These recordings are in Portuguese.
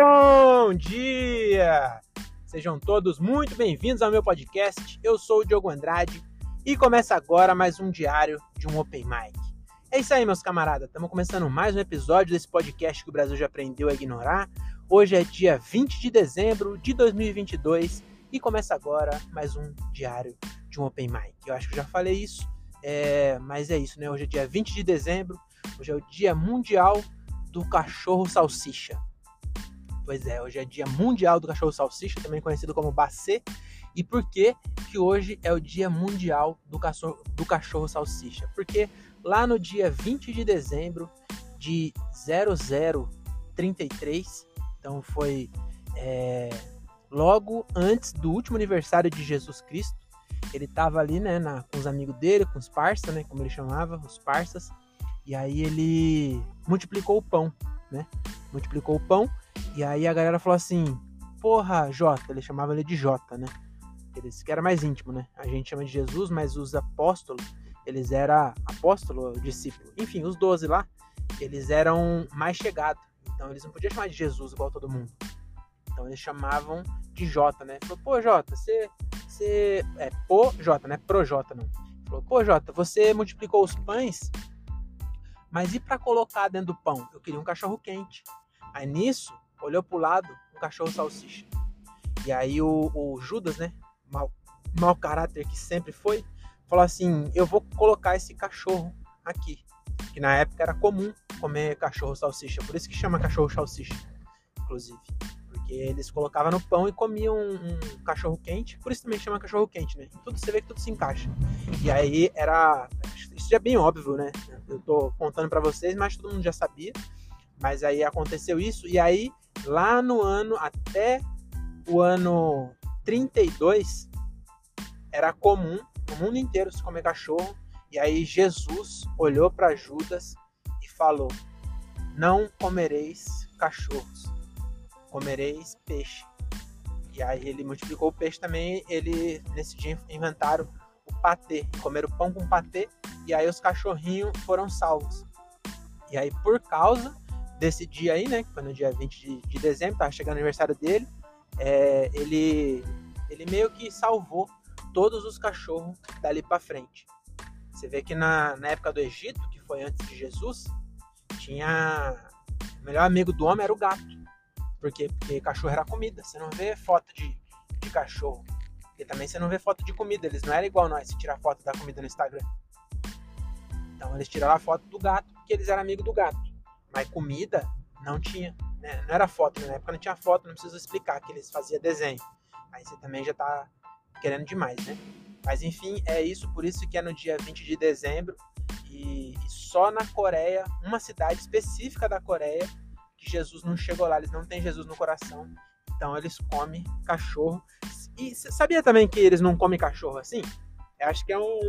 Bom dia! Sejam todos muito bem-vindos ao meu podcast. Eu sou o Diogo Andrade e começa agora mais um diário de um Open Mic. É isso aí, meus camaradas. Estamos começando mais um episódio desse podcast que o Brasil já aprendeu a ignorar. Hoje é dia 20 de dezembro de 2022 e começa agora mais um diário de um Open Mic. Eu acho que eu já falei isso, é... mas é isso, né? Hoje é dia 20 de dezembro, hoje é o Dia Mundial do Cachorro Salsicha. Pois é, hoje é dia mundial do cachorro salsicha, também conhecido como bacê. E por que que hoje é o dia mundial do cachorro, do cachorro salsicha? Porque lá no dia 20 de dezembro de 0033, então foi é, logo antes do último aniversário de Jesus Cristo, ele estava ali, né, na, com os amigos dele, com os parças, né, como ele chamava, os parças, e aí ele multiplicou o pão, né, multiplicou o pão e aí a galera falou assim: Porra, Jota, ele chamava ele de Jota, né? Eles, que era mais íntimo, né? A gente chama de Jesus, mas os apóstolos, eles eram apóstolo, discípulo. Enfim, os doze lá, eles eram mais chegados. Então eles não podiam chamar de Jesus igual todo mundo. Então eles chamavam de Jota, né? Falou, pô, Jota, você. você é, pô, Jota, né? Pro Jota, não. Falou, pô, Jota, você multiplicou os pães, mas e para colocar dentro do pão? Eu queria um cachorro quente. Aí nisso, olhou pro lado, um cachorro salsicha. E aí o, o Judas, né, mau, mau caráter que sempre foi, falou assim: Eu vou colocar esse cachorro aqui. Que na época era comum comer cachorro salsicha, por isso que chama cachorro salsicha, inclusive. Porque eles colocavam no pão e comiam um, um cachorro quente, por isso também chama cachorro quente, né? Tudo você vê que tudo se encaixa. E aí era. Isso já é bem óbvio, né? Eu tô contando para vocês, mas todo mundo já sabia. Mas aí aconteceu isso, e aí lá no ano até o ano 32 era comum no mundo inteiro se comer cachorro. E aí Jesus olhou para Judas e falou: Não comereis cachorros, comereis peixe. E aí ele multiplicou o peixe também. Ele nesse dia inventaram o patê, comeram pão com patê. E aí os cachorrinhos foram salvos. E aí por causa desse dia aí, né? Que foi no dia 20 de, de dezembro, tava chegando o aniversário dele. É, ele, ele meio que salvou todos os cachorros dali para frente. Você vê que na, na época do Egito, que foi antes de Jesus, tinha. O melhor amigo do homem era o gato. Por quê? Porque cachorro era comida. Você não vê foto de, de cachorro. E também você não vê foto de comida. Eles não eram igual nós, se tirar foto da comida no Instagram. Então eles tiraram a foto do gato porque eles eram amigos do gato. Mas comida não tinha. Né? Não era foto, né? na época não tinha foto, não preciso explicar que eles faziam desenho. Aí você também já tá querendo demais, né? Mas enfim, é isso, por isso que é no dia 20 de dezembro. E, e só na Coreia, uma cidade específica da Coreia, que Jesus não chegou lá, eles não têm Jesus no coração. Então eles comem cachorro. E sabia também que eles não comem cachorro assim? Eu acho que é um,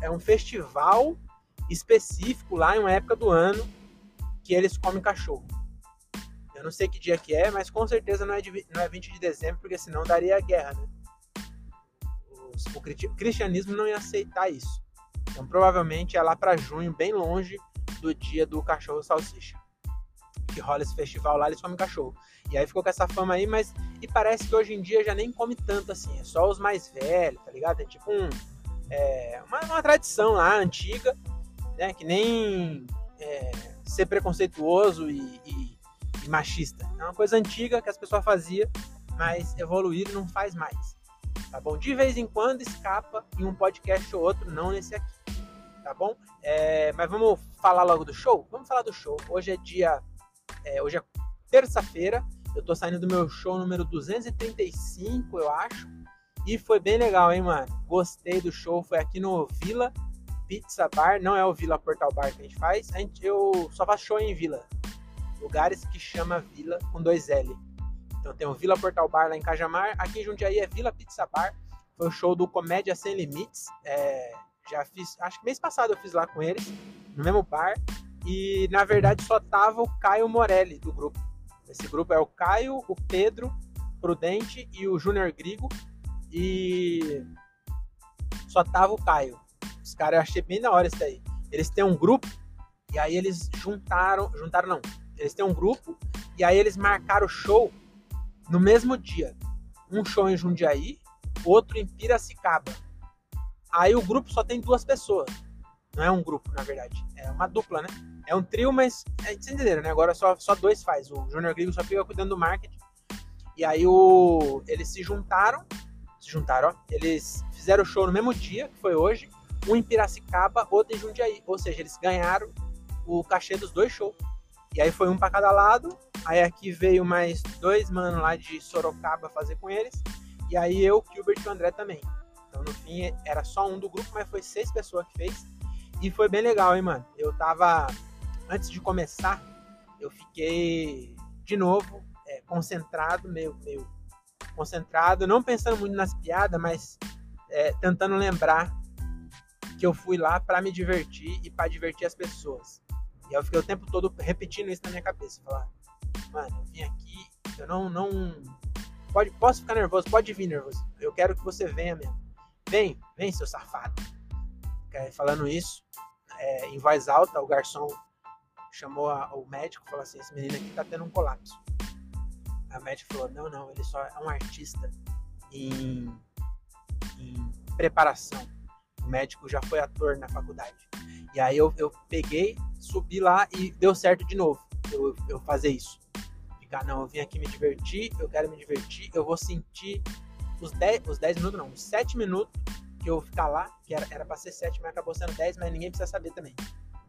é um festival específico lá em uma época do ano que eles comem cachorro. Eu não sei que dia que é, mas com certeza não é, de, não é 20 de dezembro, porque senão daria guerra, né? O, o cristianismo não ia aceitar isso. Então provavelmente é lá para junho, bem longe do dia do cachorro salsicha. Que rola esse festival lá, eles comem cachorro. E aí ficou com essa fama aí, mas. E parece que hoje em dia já nem come tanto assim. É só os mais velhos, tá ligado? É tipo um. É, uma, uma tradição lá, antiga, né? Que nem. É, ser preconceituoso e, e, e, machista. É uma coisa antiga que as pessoas faziam, mas evoluir não faz mais. Tá bom? De vez em quando escapa em um podcast ou outro, não nesse aqui. Tá bom? É, mas vamos falar logo do show? Vamos falar do show. Hoje é dia. É, hoje é terça-feira. Eu tô saindo do meu show número 235, eu acho. E foi bem legal, hein, mano? Gostei do show. Foi aqui no Vila Pizza Bar, não é o Vila Portal Bar que a gente faz, a gente, eu só faço show em vila. Lugares que chama Vila com dois L. Então tem o Vila Portal Bar lá em Cajamar, aqui em Jundiaí é Vila Pizza Bar. Foi o show do Comédia Sem Limites. É, já fiz, acho que mês passado eu fiz lá com eles, no mesmo bar. E na verdade só tava o Caio Morelli do grupo. Esse grupo é o Caio, o Pedro, Prudente e o Júnior Grigo. E só tava o Caio. Os caras, eu achei bem da hora isso daí. Eles têm um grupo, e aí eles juntaram. Juntaram não. Eles têm um grupo E aí eles marcaram o show no mesmo dia. Um show em Jundiaí, outro em Piracicaba. Aí o grupo só tem duas pessoas. Não é um grupo, na verdade. É uma dupla, né? É um trio, mas. É, vocês entenderam, né? Agora só, só dois faz. O Junior Grigo só fica cuidando do marketing. E aí o, eles se juntaram. Se juntaram, ó. Eles fizeram o show no mesmo dia, que foi hoje. Um em Piracicaba, outro em Jundiaí. Ou seja, eles ganharam o cachê dos dois shows. E aí foi um para cada lado. Aí aqui veio mais dois manos lá de Sorocaba fazer com eles. E aí eu, Gilbert e o André também. Então no fim era só um do grupo, mas foi seis pessoas que fez. E foi bem legal, hein, mano. Eu tava. Antes de começar, eu fiquei de novo é, concentrado, meio, meio concentrado, não pensando muito nas piadas, mas é, tentando lembrar que eu fui lá para me divertir e para divertir as pessoas. E eu fiquei o tempo todo repetindo isso na minha cabeça, falar, mano, eu vim aqui, eu não, não, pode, posso ficar nervoso, pode vir nervoso, eu quero que você venha mesmo, vem, vem seu safado. Falando isso, é, em voz alta, o garçom chamou a, o médico e falou assim, esse menino aqui tá tendo um colapso. A médica falou, não, não, ele só é um artista em preparação. O médico já foi ator na faculdade. E aí eu, eu peguei, subi lá e deu certo de novo. Eu, eu fazer isso. Ficar, não, eu vim aqui me divertir, eu quero me divertir, eu vou sentir os 10, os 10 minutos, não, os 7 minutos que eu ficar lá, que era, era pra ser 7, mas acabou sendo 10, mas ninguém precisa saber também.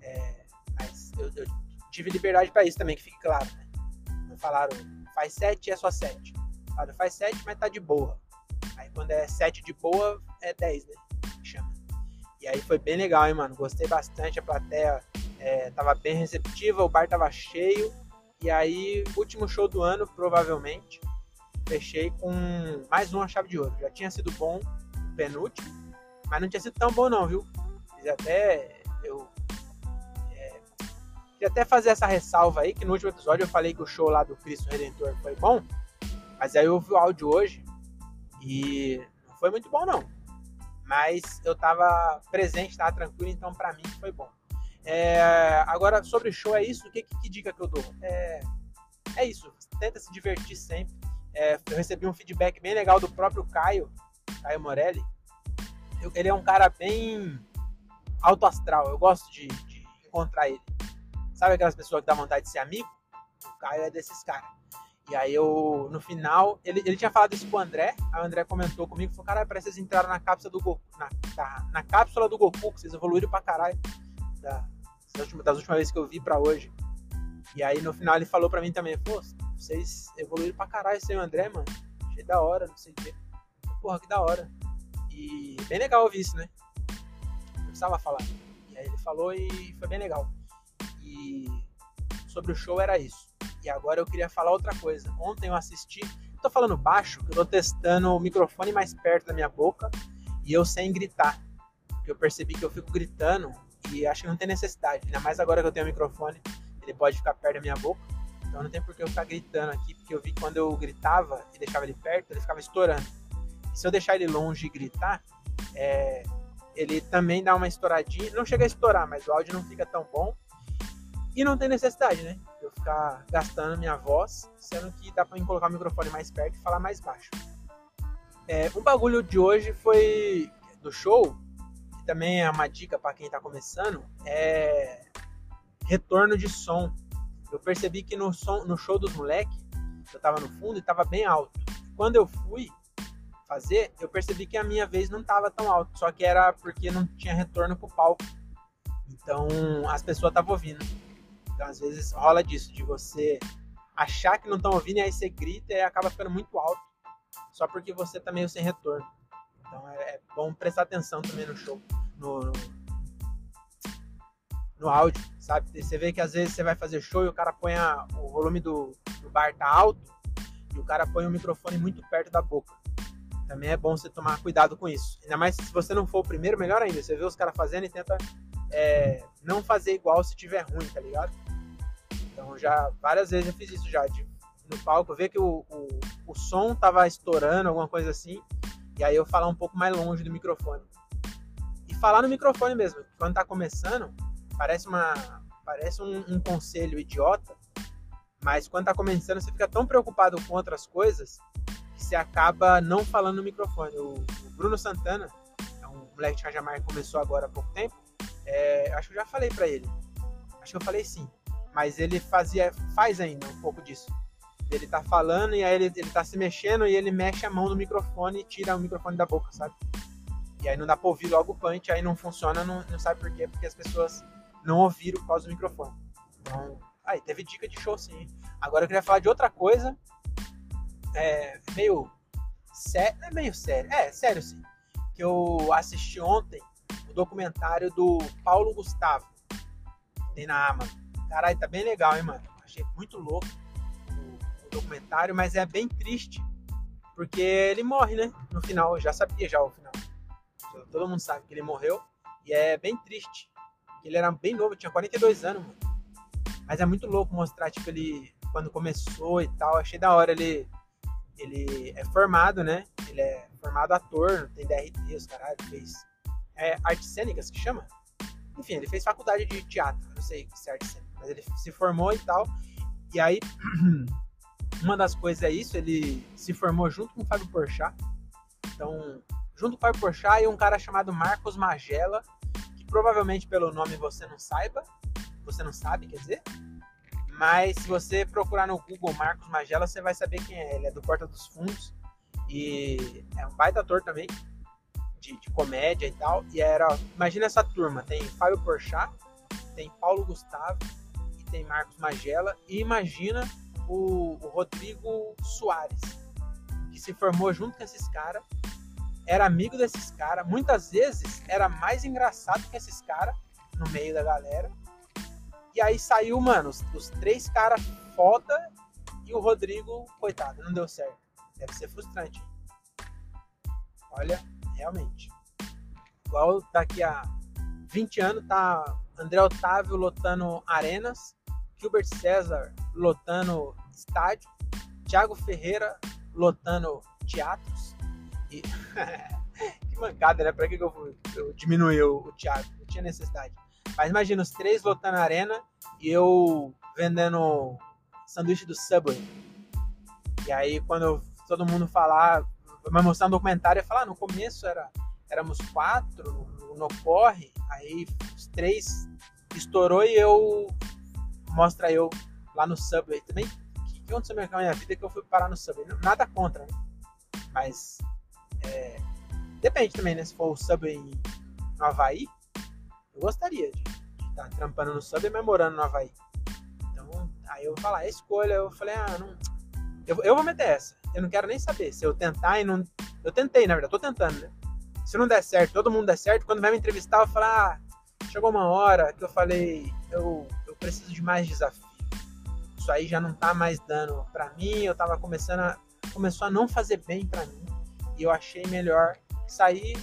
É, mas eu, eu, tive liberdade para isso também, que fique claro. Né? Não falaram, faz 7 é só 7. Falaram, faz 7, mas tá de boa. Aí quando é 7 de boa, é 10, né? E aí foi bem legal, hein, mano? Gostei bastante, a plateia é, tava bem receptiva, o bar tava cheio. E aí, último show do ano, provavelmente, fechei com mais uma chave de ouro. Já tinha sido bom penúltimo, mas não tinha sido tão bom não, viu? Fiz até... Eu... É, queria até fazer essa ressalva aí, que no último episódio eu falei que o show lá do Cristo Redentor foi bom, mas aí eu ouvi o áudio hoje e não foi muito bom não. Mas eu tava presente, tava tranquilo, então para mim foi bom. É, agora, sobre o show, é isso? Que, que, que dica que eu dou? É, é isso, tenta se divertir sempre. É, eu recebi um feedback bem legal do próprio Caio, Caio Morelli. Eu, ele é um cara bem alto astral, eu gosto de, de encontrar ele. Sabe aquelas pessoas que dá vontade de ser amigo? O Caio é desses caras. E aí eu, no final, ele, ele tinha falado isso pro André, aí o André comentou comigo, falou, caralho, parece que vocês entraram na cápsula do Goku, na, na, na cápsula do Goku, que vocês evoluíram pra caralho da, das, últimas, das últimas vezes que eu vi pra hoje. E aí no final ele falou pra mim também, pô, vocês evoluíram pra caralho sem o André, mano. Achei da hora, não sei o quê. Porra, que da hora. E bem legal ouvir isso, né? Não precisava falar. E aí ele falou e foi bem legal. E sobre o show era isso. E agora eu queria falar outra coisa. Ontem eu assisti, tô falando baixo, eu tô testando o microfone mais perto da minha boca e eu sem gritar. Porque eu percebi que eu fico gritando e acho que não tem necessidade. Ainda mais agora que eu tenho o microfone, ele pode ficar perto da minha boca. Então não tem por que eu ficar gritando aqui, porque eu vi que quando eu gritava e deixava ele perto, ele ficava estourando. E se eu deixar ele longe e gritar, é, ele também dá uma estouradinha. Não chega a estourar, mas o áudio não fica tão bom. E não tem necessidade, né? Eu ficar gastando minha voz, sendo que dá pra colocar o microfone mais perto e falar mais baixo. É, o bagulho de hoje foi do show, que também é uma dica para quem tá começando, é retorno de som. Eu percebi que no, som, no show dos moleques, eu tava no fundo e tava bem alto. Quando eu fui fazer, eu percebi que a minha vez não tava tão alto, só que era porque não tinha retorno pro palco. Então as pessoas estavam ouvindo. Então, às vezes, rola disso, de você achar que não estão ouvindo e aí você grita e acaba ficando muito alto, só porque você tá meio sem retorno. Então, é, é bom prestar atenção também no show, no, no, no, áudio, sabe? Você vê que às vezes você vai fazer show e o cara põe a, o volume do, do bar tá alto e o cara põe o microfone muito perto da boca. Também é bom você tomar cuidado com isso. Ainda mais se você não for o primeiro, melhor ainda. Você vê os caras fazendo e tenta é, não fazer igual se tiver ruim, tá ligado? Então já várias vezes eu fiz isso já, de, no palco, ver que o, o, o som tava estourando, alguma coisa assim, e aí eu falar um pouco mais longe do microfone. E falar no microfone mesmo, quando tá começando, parece uma parece um, um conselho idiota, Mas quando tá começando, você fica tão preocupado com outras coisas que você acaba não falando no microfone. O, o Bruno Santana, é um moleque de Cajamar que começou agora há pouco tempo, é, acho que eu já falei para ele. Acho que eu falei sim. Mas ele fazia, faz ainda um pouco disso. Ele tá falando e aí ele, ele tá se mexendo e ele mexe a mão no microfone e tira o microfone da boca, sabe? E aí não dá pra ouvir logo o punch, aí não funciona, não, não sabe por quê, porque as pessoas não ouviram por causa do microfone. Então, aí teve dica de show sim. Agora eu queria falar de outra coisa, é meio sério, é meio sério, é sério sim, que eu assisti ontem documentário do Paulo Gustavo, tem na Amazon. Caralho, tá bem legal, hein, mano? Achei muito louco o, documentário, mas é bem triste, porque ele morre, né? No final, eu já sabia já o final. Todo mundo sabe que ele morreu, e é bem triste. Ele era bem novo, tinha 42 anos, mano. Mas é muito louco mostrar, tipo, ele quando começou e tal. Achei da hora ele. Ele é formado, né? Ele é formado ator, tem DRT, os caralho, fez. É artes cênicas que chama? Enfim, ele fez faculdade de teatro, não sei se é arte cênica, mas ele se formou e tal. E aí, uma das coisas é isso, ele se formou junto com o Fábio Porchat. Então, junto com o Fábio Porchat e um cara chamado Marcos Magela, que provavelmente pelo nome você não saiba, você não sabe, quer dizer, mas se você procurar no Google Marcos Magela, você vai saber quem é. Ele é do Porta dos Fundos e é um baita ator também, de, de comédia e tal. E era, imagina essa turma, tem Fábio Porchat, tem Paulo Gustavo e tem Marcos Magela. E imagina o, o Rodrigo Soares, que se formou junto com esses caras, era amigo desses caras, muitas vezes era mais engraçado que esses caras no meio da galera e aí saiu, mano, os, os três caras foda e o Rodrigo, coitado, não deu certo. Deve ser frustrante. Olha, realmente. Igual daqui a 20 anos tá André Otávio lotando arenas, Gilbert César lotando estádio, Thiago Ferreira lotando teatros. E que mancada, né? Pra que, eu, eu diminuí o, o? Não tinha necessidade. Mas imagina os três lotando arena e eu vendendo sanduíche do Subway. E aí quando todo mundo falar, vai mostrar um documentário, eu falar, ah, no começo era, éramos quatro no, no corre, aí os três estourou e eu mostra eu lá no Subway também. O que, que aconteceu na minha vida que eu fui parar no Subway? Nada contra, né? Mas é, depende também, né? Se for o Subway no Havaí, eu gostaria de estar tá trampando no sub e memorando no Havaí. Então, aí eu vou falar, é escolha. Eu falei, ah, não. Eu, eu vou meter essa. Eu não quero nem saber. Se eu tentar e não. Eu tentei, na verdade, tô tentando, né? Se não der certo, todo mundo der certo, quando vai me entrevistar, eu vou falar, ah, chegou uma hora que eu falei, eu, eu preciso de mais desafio. Isso aí já não tá mais dando para mim, eu tava começando a. Começou a não fazer bem para mim. E eu achei melhor sair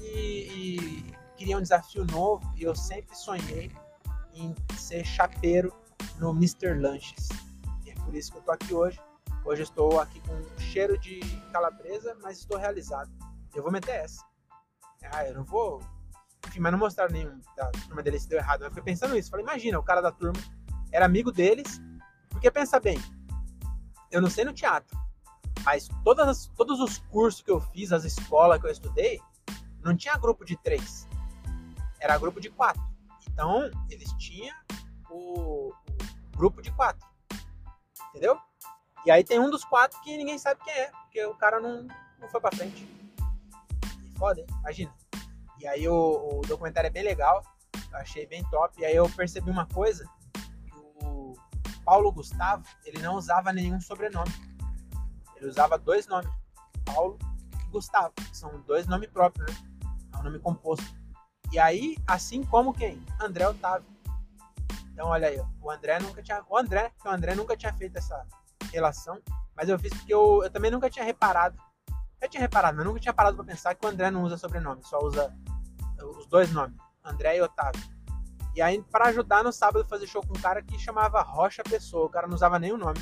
e, e queria um desafio novo e eu sempre sonhei em ser chapeiro no Mr. Lanches. E é por isso que eu tô aqui hoje. Hoje estou aqui com um cheiro de calabresa, mas estou realizado. Eu vou meter essa. Ah, eu não vou. Enfim, mas não mostraram nenhum da turma dele se deu errado. Eu fiquei pensando isso. Falei, imagina, o cara da turma era amigo deles. Porque pensa bem, eu não sei no teatro, mas todas todos os cursos que eu fiz, as escolas que eu estudei, não tinha grupo de três era grupo de quatro. Então, eles tinham o, o grupo de quatro. Entendeu? E aí tem um dos quatro que ninguém sabe quem é, porque o cara não, não foi pra frente. Foda, hein? Imagina. E aí o, o documentário é bem legal, eu achei bem top. E aí eu percebi uma coisa, o Paulo Gustavo, ele não usava nenhum sobrenome. Ele usava dois nomes, Paulo e Gustavo, são dois nomes próprios, né? É um nome composto. E aí, assim como quem? André Otávio. Então, olha aí, o André nunca tinha. O André, o André nunca tinha feito essa relação, mas eu fiz porque eu, eu também nunca tinha reparado. Eu tinha reparado, mas nunca tinha parado para pensar que o André não usa sobrenome, só usa os dois nomes, André e Otávio. E aí, para ajudar no sábado fazer show com um cara que chamava Rocha Pessoa, o cara não usava o nome.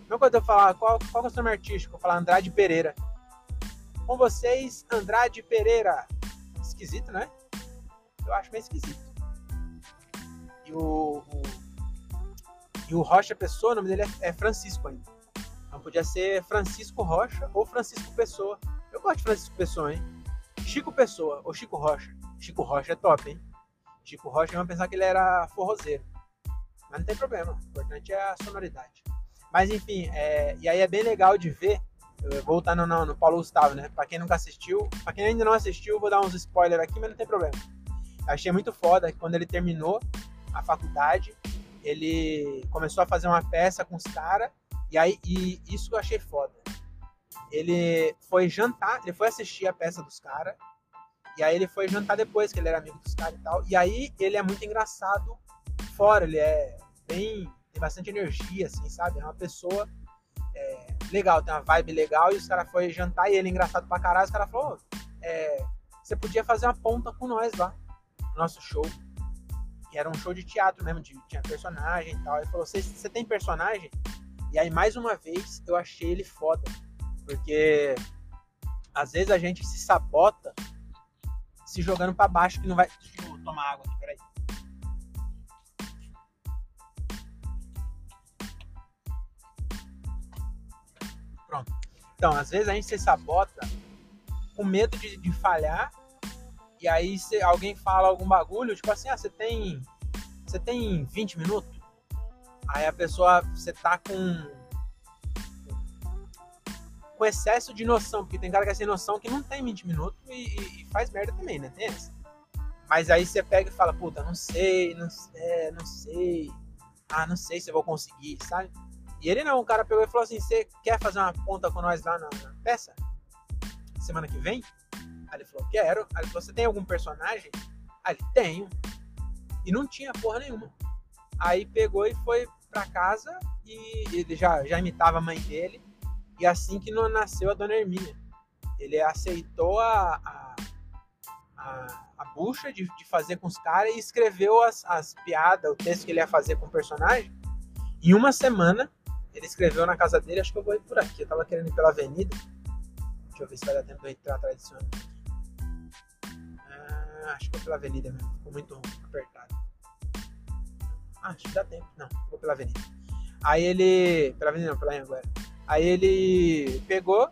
Mesma coisa eu falar, qual, qual é o seu nome artístico? Eu falar Andrade Pereira. Com vocês, Andrade Pereira esquisito, né? Eu acho meio esquisito. E o, o E o Rocha Pessoa, o nome dele é, é Francisco ainda. Então podia ser Francisco Rocha ou Francisco Pessoa. Eu gosto de Francisco Pessoa, hein? Chico Pessoa ou Chico Rocha. Chico Rocha é top, hein? Chico Rocha, vamos pensar que ele era forrozeiro. Mas não tem problema. O importante é a sonoridade. Mas enfim, é, e aí é bem legal de ver, voltando no, no Paulo Gustavo, né? Pra quem nunca assistiu, pra quem ainda não assistiu, vou dar uns spoilers aqui, mas não tem problema. Achei muito foda que quando ele terminou a faculdade, ele começou a fazer uma peça com os caras, e aí e isso eu achei foda. Ele foi jantar, ele foi assistir a peça dos caras, e aí ele foi jantar depois, que ele era amigo dos caras e tal. E aí ele é muito engraçado fora, ele é bem. tem bastante energia, assim, sabe? É uma pessoa é, legal, tem uma vibe legal. E os caras foram jantar e ele é engraçado pra caralho. Os caras falaram: é, você podia fazer uma ponta com nós lá, no nosso show. Que era um show de teatro mesmo, de, tinha personagem e tal. Ele falou: você tem personagem? E aí, mais uma vez, eu achei ele foda. Porque às vezes a gente se sabota se jogando para baixo que não vai. Deixa eu tomar água aqui, peraí. Pronto. Então, às vezes a gente se sabota com medo de, de falhar. E aí se alguém fala algum bagulho, tipo assim, ah, você tem. Você tem 20 minutos? Aí a pessoa, você tá com com excesso de noção, porque tem cara que é sem noção que não tem 20 minutos e, e faz merda também, né? Tem essa. Mas aí você pega e fala, puta, não sei, não sei, não sei. Ah, não sei se eu vou conseguir, sabe? E ele não, o cara pegou e falou assim: você quer fazer uma ponta com nós lá na, na peça? Semana que vem? Aí ele falou, quero. Aí ele falou, você tem algum personagem? Aí ele, tenho. E não tinha porra nenhuma. Aí pegou e foi pra casa e ele já, já imitava a mãe dele. E assim que não nasceu a dona Hermínia. Ele aceitou a, a, a, a bucha de, de fazer com os caras e escreveu as, as piadas, o texto que ele ia fazer com o personagem. Em uma semana, ele escreveu na casa dele. Acho que eu vou ir por aqui. Eu tava querendo ir pela avenida. Deixa eu ver se vai dar tempo de entrar atrás desse ônibus acho que vou pela avenida mesmo. Ficou muito apertado. Ah, acho que dá tempo. Não, vou pela avenida. Aí ele. Pela avenida não, pela agora. Aí ele pegou,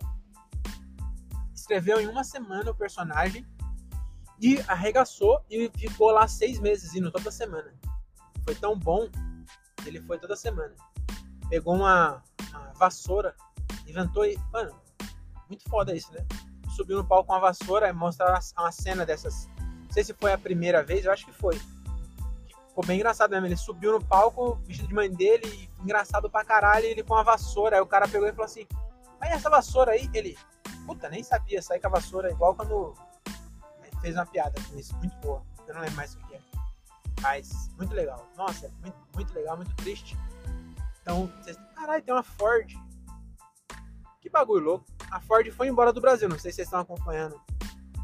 escreveu em uma semana o personagem e arregaçou e ficou lá seis meses indo toda semana. Foi tão bom que ele foi toda semana. Pegou uma, uma vassoura, inventou e. Mano, muito foda isso, né? Subiu no palco com a vassoura e mostrar uma cena dessas. Não sei se foi a primeira vez, eu acho que foi. Ficou bem engraçado mesmo. Ele subiu no palco, vestido de mãe dele, engraçado pra caralho, ele com a vassoura. Aí o cara pegou e falou assim: Aí essa vassoura aí, ele. Puta, nem sabia sair com a vassoura, igual quando fez uma piada com isso, muito boa. Eu não lembro mais o que é. Mas, muito legal. Nossa, muito, muito legal, muito triste. Então, vocês. Caralho, tem uma Ford. Que bagulho louco. A Ford foi embora do Brasil. Não sei se vocês estão acompanhando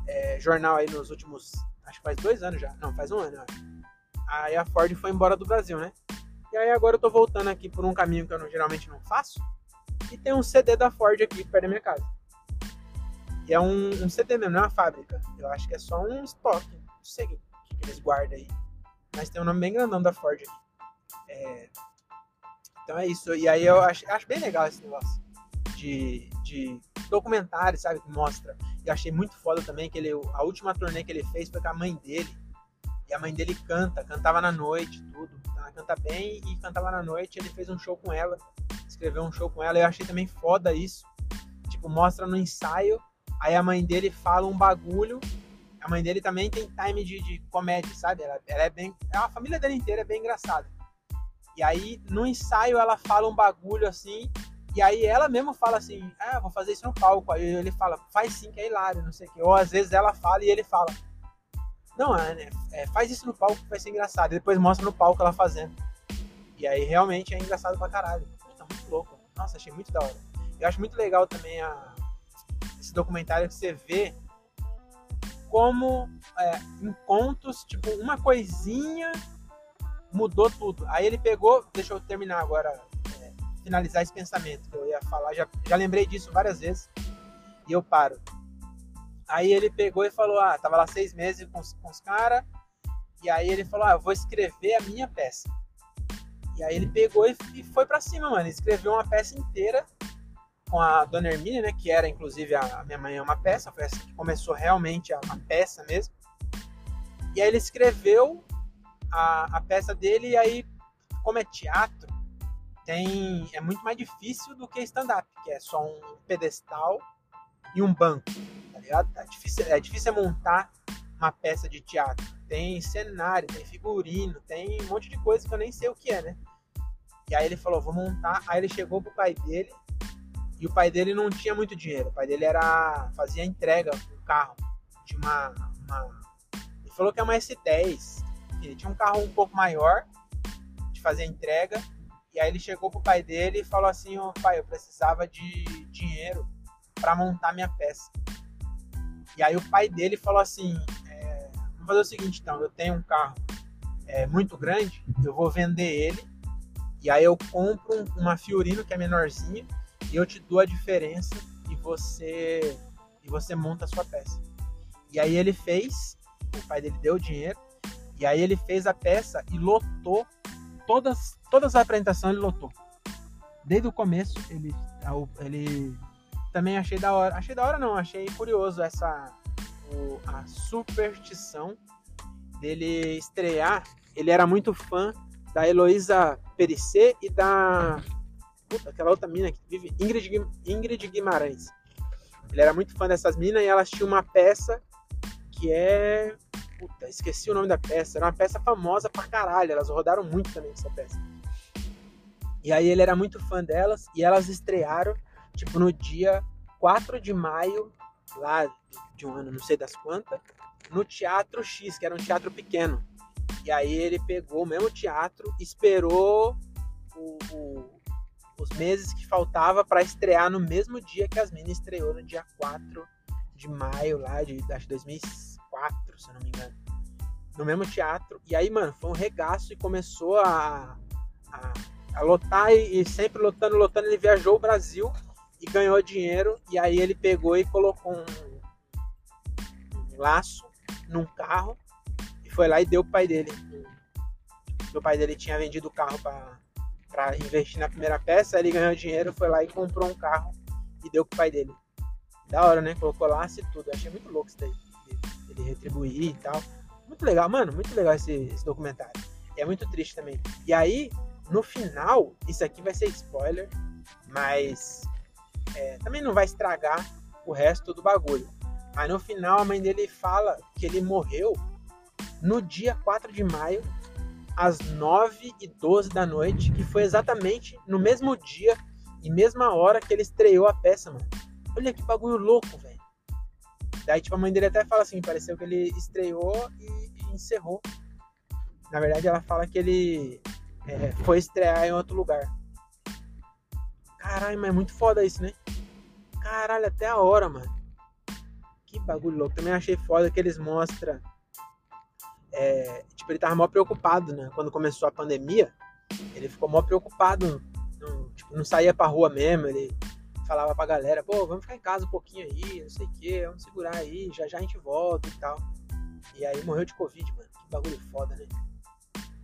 é, jornal aí nos últimos. Acho que faz dois anos já. Não, faz um ano. Aí a Ford foi embora do Brasil, né? E aí agora eu tô voltando aqui por um caminho que eu não, geralmente não faço. E tem um CD da Ford aqui perto da minha casa. E é um, um CD mesmo, não é uma fábrica. Eu acho que é só um estoque. Não sei o que, que eles guardam aí. Mas tem um nome bem grandão da Ford aqui. É... Então é isso. E aí eu acho, acho bem legal esse negócio de, de documentário, sabe? Que mostra. E achei muito foda também que ele, a última turnê que ele fez foi com a mãe dele. E a mãe dele canta, cantava na noite, tudo. Ela canta bem e cantava na noite. Ele fez um show com ela, escreveu um show com ela. Eu achei também foda isso. Tipo, mostra no ensaio. Aí a mãe dele fala um bagulho. A mãe dele também tem time de, de comédia, sabe? Ela, ela é bem. A família dele inteira é bem engraçada. E aí, no ensaio, ela fala um bagulho assim. E aí ela mesmo fala assim, ah, vou fazer isso no palco. Aí ele fala, faz sim, que é hilário, não sei o quê. Ou às vezes ela fala e ele fala, não, é, é, faz isso no palco que vai ser engraçado. E depois mostra no palco ela fazendo. E aí realmente é engraçado pra caralho. Tá muito louco. Nossa, achei muito da hora. Eu acho muito legal também a, esse documentário que você vê como é, em contos, tipo, uma coisinha mudou tudo. Aí ele pegou, deixa eu terminar agora, finalizar esse pensamento que eu ia falar, já, já lembrei disso várias vezes e eu paro. Aí ele pegou e falou: Ah, tava lá seis meses com, com os caras. E aí ele falou: Ah, eu vou escrever a minha peça. E aí ele pegou e, e foi para cima, mano. Escreveu uma peça inteira com a Dona Hermínia, né? Que era, inclusive, a, a Minha Mãe é uma Peça. Foi essa que começou realmente a, a peça mesmo. E aí ele escreveu a, a peça dele e aí, como é teatro, tem é muito mais difícil do que stand-up, que é só um pedestal e um banco, tá ligado? É difícil, é difícil montar uma peça de teatro. Tem cenário, tem figurino, tem um monte de coisa que eu nem sei o que é, né? E aí ele falou, vou montar. Aí ele chegou pro pai dele e o pai dele não tinha muito dinheiro. O pai dele era fazia entrega um carro de uma, uma ele falou que é uma S10. Ele tinha um carro um pouco maior de fazer entrega. E aí ele chegou pro pai dele e falou assim: "Ô oh, pai, eu precisava de dinheiro para montar minha peça". E aí o pai dele falou assim: é, "Vamos fazer o seguinte, então, eu tenho um carro é, muito grande, eu vou vender ele e aí eu compro uma Fiorino que é menorzinha e eu te dou a diferença e você e você monta a sua peça. E aí ele fez, o pai dele deu o dinheiro e aí ele fez a peça e lotou todas todas as apresentações ele lotou. Desde o começo ele ele também achei da hora, achei da hora não, achei curioso essa o, a superstição dele estrear. Ele era muito fã da Heloísa Perissé e da. Puta, aquela outra mina que vive, Ingrid, Ingrid Guimarães. Ele era muito fã dessas minas e elas tinham uma peça que é. Puta, esqueci o nome da peça. Era uma peça famosa pra caralho. Elas rodaram muito também essa peça. E aí ele era muito fã delas e elas estrearam, tipo, no dia 4 de maio, lá de um ano, não sei das quantas, no Teatro X, que era um teatro pequeno. E aí ele pegou o mesmo teatro, esperou o, o, os meses que faltava para estrear no mesmo dia que as minas estreou, no dia 4 de maio lá de acho 2004, se eu não me engano. No mesmo teatro. E aí, mano, foi um regaço e começou a, a, a lotar e, e sempre lotando, lotando. Ele viajou o Brasil e ganhou dinheiro. E aí ele pegou e colocou um, um laço num carro foi lá e deu pro pai dele. O pai dele tinha vendido o carro para investir na primeira peça, ele ganhou dinheiro, foi lá e comprou um carro e deu pro pai dele. Da hora, né? Colocou laço e tudo. Eu achei muito louco isso daí. Ele retribuir e tal. Muito legal, mano. Muito legal esse, esse documentário. É muito triste também. E aí, no final, isso aqui vai ser spoiler, mas é, também não vai estragar o resto do bagulho. Mas no final a mãe dele fala que ele morreu no dia 4 de maio, às 9 e 12 da noite, que foi exatamente no mesmo dia e mesma hora que ele estreou a peça, mano. Olha que bagulho louco, velho. Daí, tipo, a mãe dele até fala assim, pareceu que ele estreou e, encerrou. Na verdade, ela fala que ele é, foi estrear em outro lugar. Caralho, mas é muito foda isso, né? Caralho, até a hora, mano. Que bagulho louco. Também achei foda que eles mostram é, tipo, ele tava mó preocupado, né? Quando começou a pandemia, ele ficou mó preocupado, não, tipo, não saía pra rua mesmo, ele falava pra galera, pô, vamos ficar em casa um pouquinho aí, não sei o que, vamos segurar aí, já já a gente volta e tal. E aí morreu de Covid, mano. Que bagulho foda, né?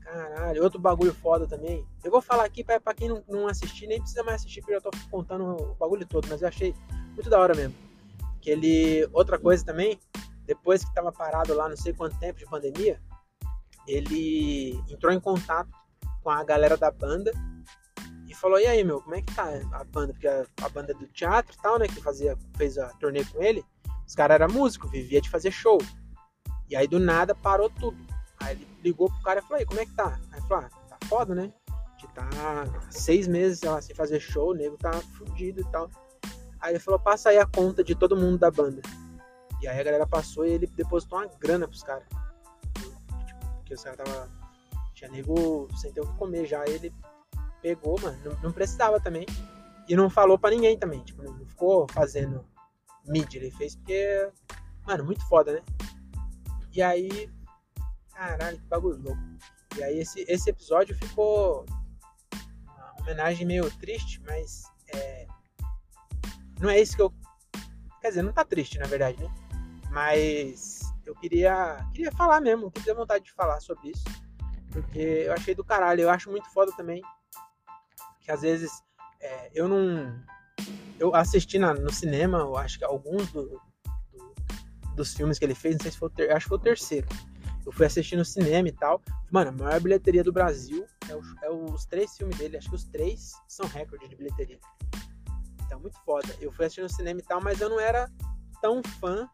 Caralho, outro bagulho foda também. Eu vou falar aqui pra, pra quem não, não assistir, nem precisa mais assistir, porque eu já tô contando o bagulho todo, mas eu achei muito da hora mesmo. Que ele. Outra coisa também, depois que estava parado lá não sei quanto tempo de pandemia, ele entrou em contato com a galera da banda e falou: "E aí, meu, como é que tá a banda? Porque a, a banda do teatro e tal, né, que fazia fez a turnê com ele, os caras eram músicos, vivia de fazer show. E aí do nada parou tudo. Aí ele ligou pro cara e falou: "E como é que tá?" Aí falou: ah, "Tá foda, né? Que tá seis meses lá, sem fazer show, o nego tá fudido e tal." Aí ele falou: "Passa aí a conta de todo mundo da banda." E aí a galera passou e ele depositou uma grana pros caras. Tipo, porque os caras tava. Tinha nego sem ter o que comer já. ele pegou, mano. Não, não, precisava também. E não falou pra ninguém também. Tipo, não ficou fazendo mídia. Ele fez porque. Mano, muito foda, né? E aí. Caralho, que bagulho louco. E aí esse, esse episódio ficou. Uma homenagem meio triste, mas. É, não é isso que eu. Quer dizer, não tá triste, na verdade, né? Mas eu queria, queria falar mesmo, queria vontade de falar sobre isso. Porque eu achei do caralho. Eu acho muito foda também. Que às vezes é, eu não. Eu assisti na, no cinema, eu acho que alguns do, do, dos filmes que ele fez, não sei se foi o ter, acho que foi o terceiro. Eu fui assistir no cinema e tal. Mano, a maior bilheteria do Brasil é, o, é os três filmes dele. Acho que os três são recorde de bilheteria. Então, muito foda. Eu fui assistir no cinema e tal, mas eu não era tão fã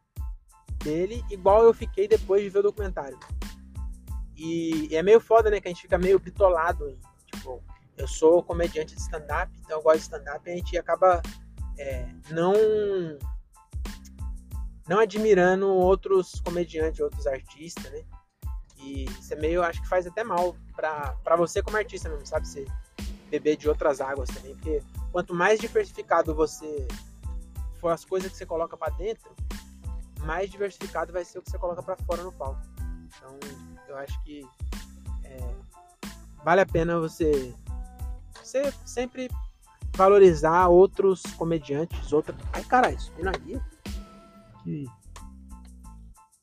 dele, igual eu fiquei depois de ver o documentário. E, e é meio foda, né? Que a gente fica meio bitolado. Eu sou comediante de stand-up, então eu gosto de stand-up e a gente acaba é, não não admirando outros comediantes, outros artistas, né? E isso é meio, acho que faz até mal pra você como artista mesmo, sabe? Você beber de outras águas também, porque quanto mais diversificado você for as coisas que você coloca para dentro, mais diversificado vai ser o que você coloca para fora no palco. Então, eu acho que é, vale a pena você, você sempre valorizar outros comediantes, outra. Ai, caralho, subindo a guia. Que.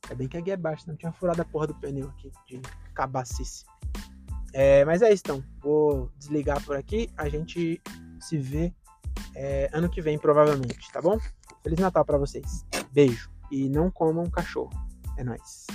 É bem que a guia é baixa, não tinha furado a porra do pneu aqui de cabacice. É, mas é isso então. Vou desligar por aqui. A gente se vê é, ano que vem, provavelmente, tá bom? Feliz Natal para vocês. Beijo. E não comam cachorro. É nóis.